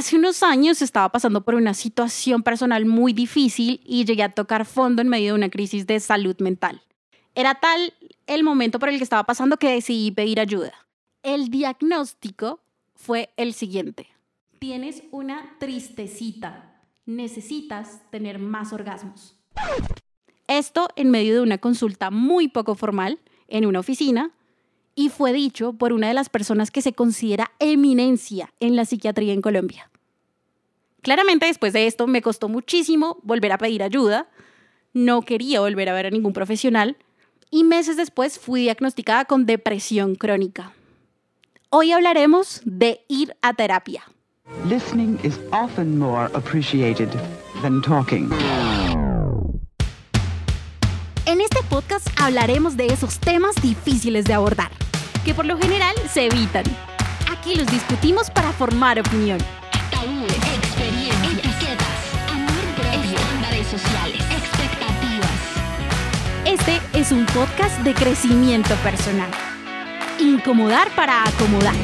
Hace unos años estaba pasando por una situación personal muy difícil y llegué a tocar fondo en medio de una crisis de salud mental. Era tal el momento por el que estaba pasando que decidí pedir ayuda. El diagnóstico fue el siguiente. Tienes una tristecita. Necesitas tener más orgasmos. Esto en medio de una consulta muy poco formal en una oficina y fue dicho por una de las personas que se considera eminencia en la psiquiatría en Colombia. Claramente después de esto me costó muchísimo volver a pedir ayuda, no quería volver a ver a ningún profesional y meses después fui diagnosticada con depresión crónica. Hoy hablaremos de ir a terapia. Listening is often more appreciated than talking. En este podcast hablaremos de esos temas difíciles de abordar, que por lo general se evitan. Aquí los discutimos para formar opinión. Este es un podcast de crecimiento personal. Incomodar para acomodar.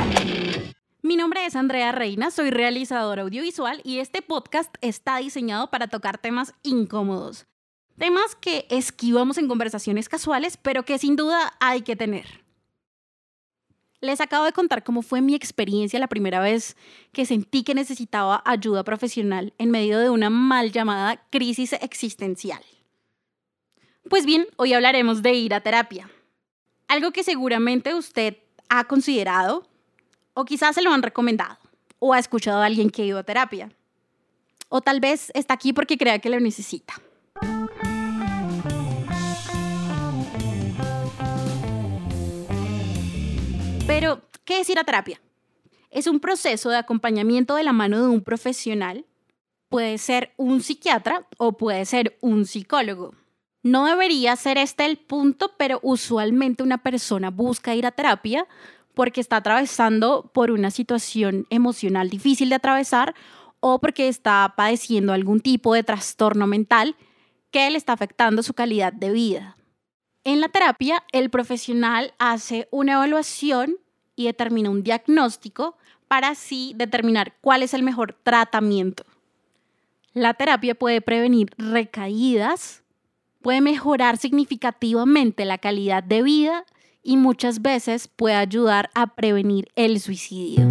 Mi nombre es Andrea Reina, soy realizadora audiovisual y este podcast está diseñado para tocar temas incómodos. Temas que esquivamos en conversaciones casuales, pero que sin duda hay que tener. Les acabo de contar cómo fue mi experiencia la primera vez que sentí que necesitaba ayuda profesional en medio de una mal llamada crisis existencial. Pues bien, hoy hablaremos de ir a terapia. Algo que seguramente usted ha considerado o quizás se lo han recomendado o ha escuchado a alguien que ha ido a terapia. O tal vez está aquí porque crea que lo necesita. Pero, ¿qué es ir a terapia? Es un proceso de acompañamiento de la mano de un profesional. Puede ser un psiquiatra o puede ser un psicólogo. No debería ser este el punto, pero usualmente una persona busca ir a terapia porque está atravesando por una situación emocional difícil de atravesar o porque está padeciendo algún tipo de trastorno mental que le está afectando su calidad de vida. En la terapia, el profesional hace una evaluación y determina un diagnóstico para así determinar cuál es el mejor tratamiento. La terapia puede prevenir recaídas, puede mejorar significativamente la calidad de vida y muchas veces puede ayudar a prevenir el suicidio.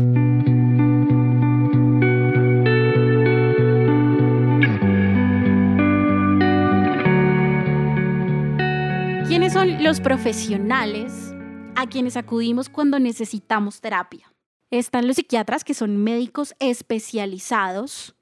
¿Quiénes son los profesionales a quienes acudimos cuando necesitamos terapia? Están los psiquiatras, que son médicos especializados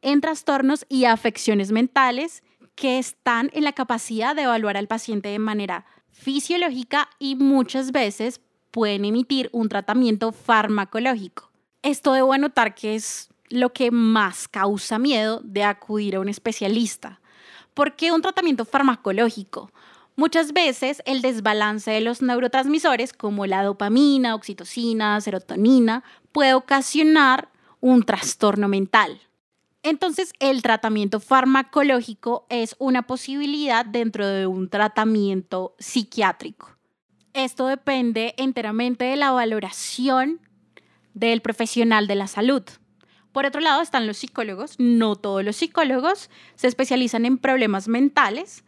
en trastornos y afecciones mentales, que están en la capacidad de evaluar al paciente de manera fisiológica y muchas veces pueden emitir un tratamiento farmacológico. Esto debo anotar que es lo que más causa miedo de acudir a un especialista. ¿Por qué un tratamiento farmacológico? Muchas veces el desbalance de los neurotransmisores como la dopamina, oxitocina, serotonina puede ocasionar un trastorno mental. Entonces, el tratamiento farmacológico es una posibilidad dentro de un tratamiento psiquiátrico. Esto depende enteramente de la valoración del profesional de la salud. Por otro lado están los psicólogos. No todos los psicólogos se especializan en problemas mentales,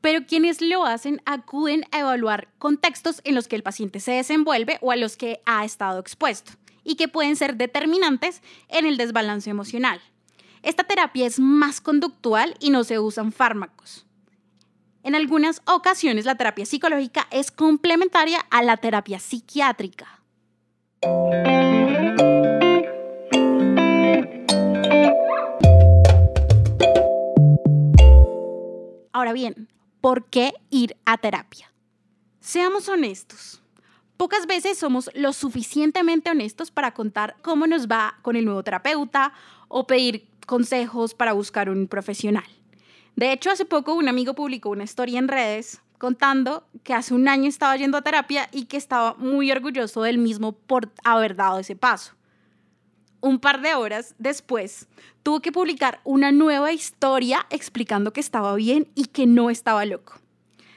pero quienes lo hacen acuden a evaluar contextos en los que el paciente se desenvuelve o a los que ha estado expuesto y que pueden ser determinantes en el desbalance emocional. Esta terapia es más conductual y no se usan fármacos. En algunas ocasiones la terapia psicológica es complementaria a la terapia psiquiátrica. Ahora bien, ¿por qué ir a terapia? Seamos honestos. Pocas veces somos lo suficientemente honestos para contar cómo nos va con el nuevo terapeuta o pedir consejos para buscar un profesional. De hecho, hace poco un amigo publicó una historia en redes contando que hace un año estaba yendo a terapia y que estaba muy orgulloso del mismo por haber dado ese paso. Un par de horas después, tuvo que publicar una nueva historia explicando que estaba bien y que no estaba loco.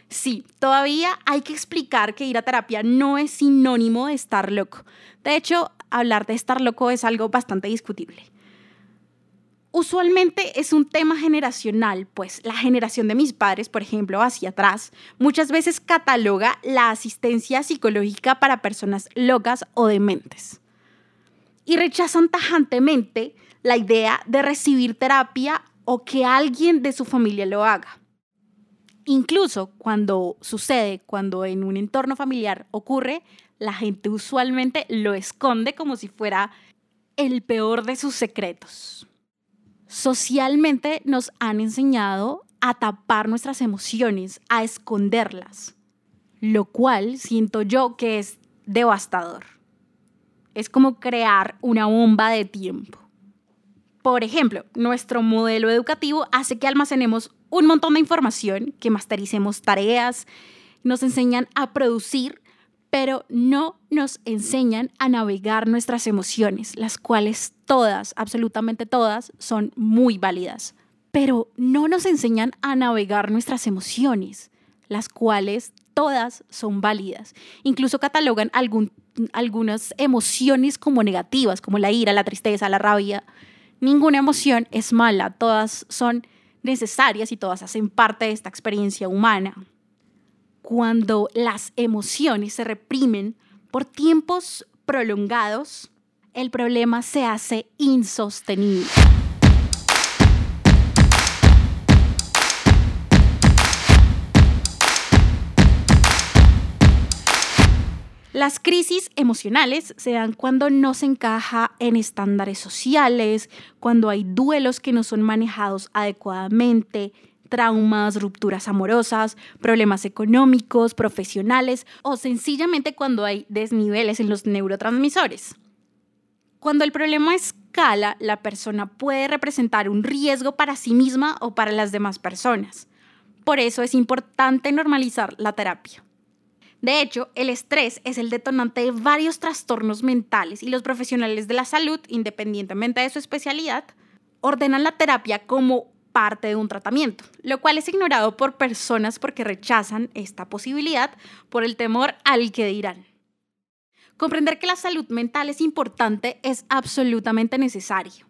Sí, todavía hay que explicar que ir a terapia no es sinónimo de estar loco. De hecho, hablar de estar loco es algo bastante discutible. Usualmente es un tema generacional, pues la generación de mis padres, por ejemplo, hacia atrás, muchas veces cataloga la asistencia psicológica para personas locas o dementes. Y rechazan tajantemente la idea de recibir terapia o que alguien de su familia lo haga. Incluso cuando sucede, cuando en un entorno familiar ocurre, la gente usualmente lo esconde como si fuera el peor de sus secretos socialmente nos han enseñado a tapar nuestras emociones, a esconderlas, lo cual siento yo que es devastador. Es como crear una bomba de tiempo. Por ejemplo, nuestro modelo educativo hace que almacenemos un montón de información, que mastericemos tareas, nos enseñan a producir pero no nos enseñan a navegar nuestras emociones, las cuales todas, absolutamente todas, son muy válidas. Pero no nos enseñan a navegar nuestras emociones, las cuales todas son válidas. Incluso catalogan algunas emociones como negativas, como la ira, la tristeza, la rabia. Ninguna emoción es mala, todas son necesarias y todas hacen parte de esta experiencia humana cuando las emociones se reprimen por tiempos prolongados, el problema se hace insostenible. Las crisis emocionales se dan cuando no se encaja en estándares sociales, cuando hay duelos que no son manejados adecuadamente, traumas, rupturas amorosas, problemas económicos, profesionales o sencillamente cuando hay desniveles en los neurotransmisores. Cuando el problema escala, la persona puede representar un riesgo para sí misma o para las demás personas. Por eso es importante normalizar la terapia. De hecho, el estrés es el detonante de varios trastornos mentales y los profesionales de la salud, independientemente de su especialidad, ordenan la terapia como parte de un tratamiento, lo cual es ignorado por personas porque rechazan esta posibilidad por el temor al que dirán. Comprender que la salud mental es importante es absolutamente necesario.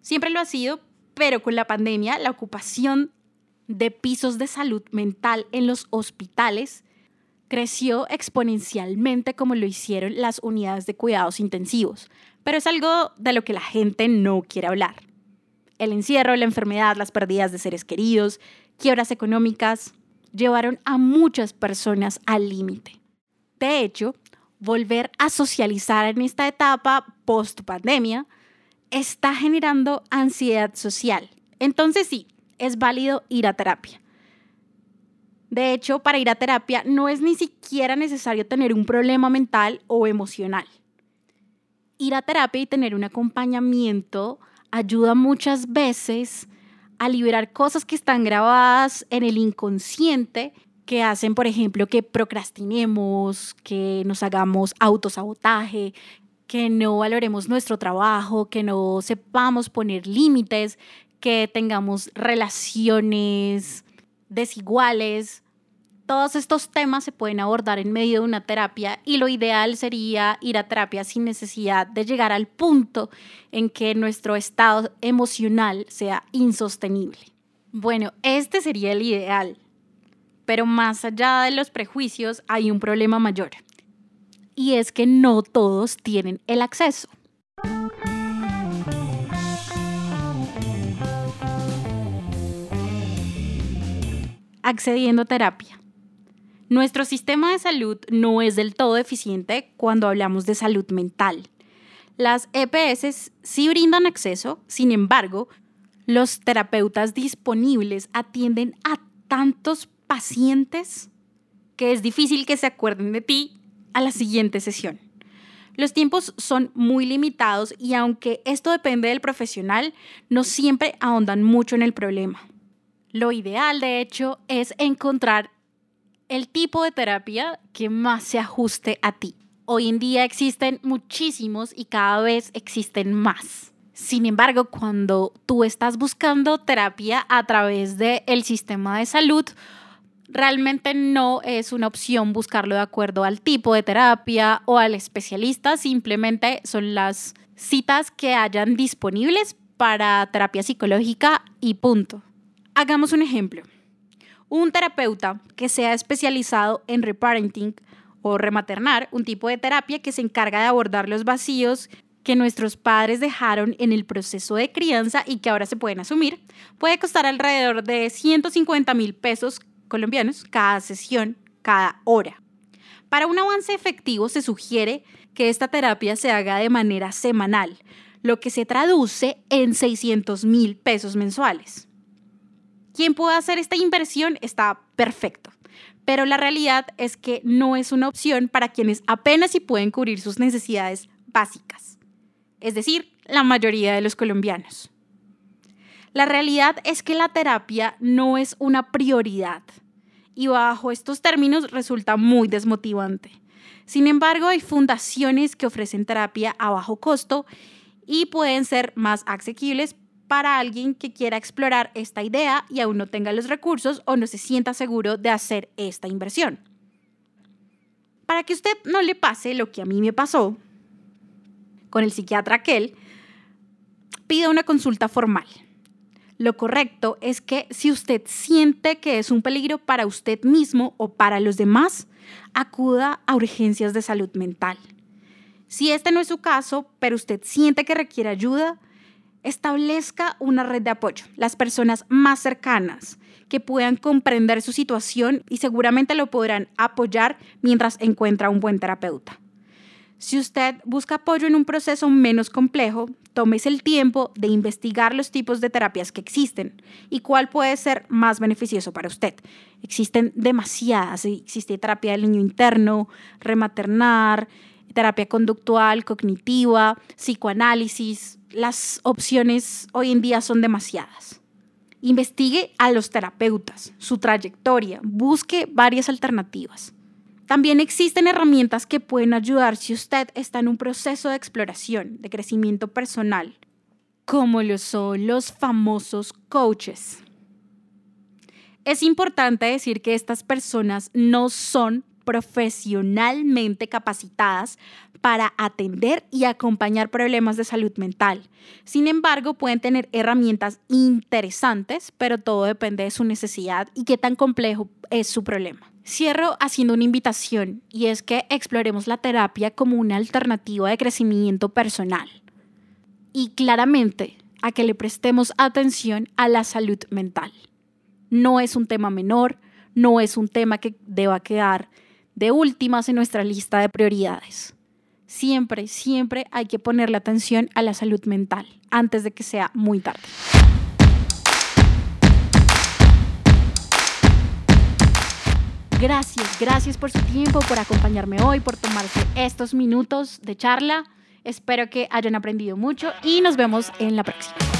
Siempre lo ha sido, pero con la pandemia la ocupación de pisos de salud mental en los hospitales creció exponencialmente como lo hicieron las unidades de cuidados intensivos, pero es algo de lo que la gente no quiere hablar el encierro, la enfermedad, las pérdidas de seres queridos, quiebras económicas, llevaron a muchas personas al límite. De hecho, volver a socializar en esta etapa post pandemia está generando ansiedad social. Entonces sí, es válido ir a terapia. De hecho, para ir a terapia no es ni siquiera necesario tener un problema mental o emocional. Ir a terapia y tener un acompañamiento ayuda muchas veces a liberar cosas que están grabadas en el inconsciente que hacen, por ejemplo, que procrastinemos, que nos hagamos autosabotaje, que no valoremos nuestro trabajo, que no sepamos poner límites, que tengamos relaciones desiguales, todos estos temas se pueden abordar en medio de una terapia y lo ideal sería ir a terapia sin necesidad de llegar al punto en que nuestro estado emocional sea insostenible. Bueno, este sería el ideal, pero más allá de los prejuicios hay un problema mayor y es que no todos tienen el acceso. Accediendo a terapia. Nuestro sistema de salud no es del todo eficiente cuando hablamos de salud mental. Las EPS sí brindan acceso, sin embargo, los terapeutas disponibles atienden a tantos pacientes que es difícil que se acuerden de ti a la siguiente sesión. Los tiempos son muy limitados y aunque esto depende del profesional, no siempre ahondan mucho en el problema. Lo ideal, de hecho, es encontrar el tipo de terapia que más se ajuste a ti. Hoy en día existen muchísimos y cada vez existen más. Sin embargo, cuando tú estás buscando terapia a través del sistema de salud, realmente no es una opción buscarlo de acuerdo al tipo de terapia o al especialista, simplemente son las citas que hayan disponibles para terapia psicológica y punto. Hagamos un ejemplo. Un terapeuta que sea especializado en reparenting o rematernar, un tipo de terapia que se encarga de abordar los vacíos que nuestros padres dejaron en el proceso de crianza y que ahora se pueden asumir, puede costar alrededor de 150 mil pesos colombianos cada sesión, cada hora. Para un avance efectivo se sugiere que esta terapia se haga de manera semanal, lo que se traduce en 600 mil pesos mensuales. Quien pueda hacer esta inversión está perfecto, pero la realidad es que no es una opción para quienes apenas si pueden cubrir sus necesidades básicas, es decir, la mayoría de los colombianos. La realidad es que la terapia no es una prioridad y bajo estos términos resulta muy desmotivante. Sin embargo, hay fundaciones que ofrecen terapia a bajo costo y pueden ser más asequibles para alguien que quiera explorar esta idea y aún no tenga los recursos o no se sienta seguro de hacer esta inversión. Para que usted no le pase lo que a mí me pasó con el psiquiatra aquel, pida una consulta formal. Lo correcto es que si usted siente que es un peligro para usted mismo o para los demás, acuda a urgencias de salud mental. Si este no es su caso, pero usted siente que requiere ayuda, establezca una red de apoyo, las personas más cercanas que puedan comprender su situación y seguramente lo podrán apoyar mientras encuentra un buen terapeuta. Si usted busca apoyo en un proceso menos complejo, tómese el tiempo de investigar los tipos de terapias que existen y cuál puede ser más beneficioso para usted. Existen demasiadas, existe terapia del niño interno, rematernar, terapia conductual, cognitiva, psicoanálisis. Las opciones hoy en día son demasiadas. Investigue a los terapeutas, su trayectoria, busque varias alternativas. También existen herramientas que pueden ayudar si usted está en un proceso de exploración, de crecimiento personal, como lo son los famosos coaches. Es importante decir que estas personas no son profesionalmente capacitadas para atender y acompañar problemas de salud mental. Sin embargo, pueden tener herramientas interesantes, pero todo depende de su necesidad y qué tan complejo es su problema. Cierro haciendo una invitación y es que exploremos la terapia como una alternativa de crecimiento personal y claramente a que le prestemos atención a la salud mental. No es un tema menor, no es un tema que deba quedar de últimas en nuestra lista de prioridades. Siempre, siempre hay que ponerle atención a la salud mental antes de que sea muy tarde. Gracias, gracias por su tiempo, por acompañarme hoy, por tomarse estos minutos de charla. Espero que hayan aprendido mucho y nos vemos en la próxima.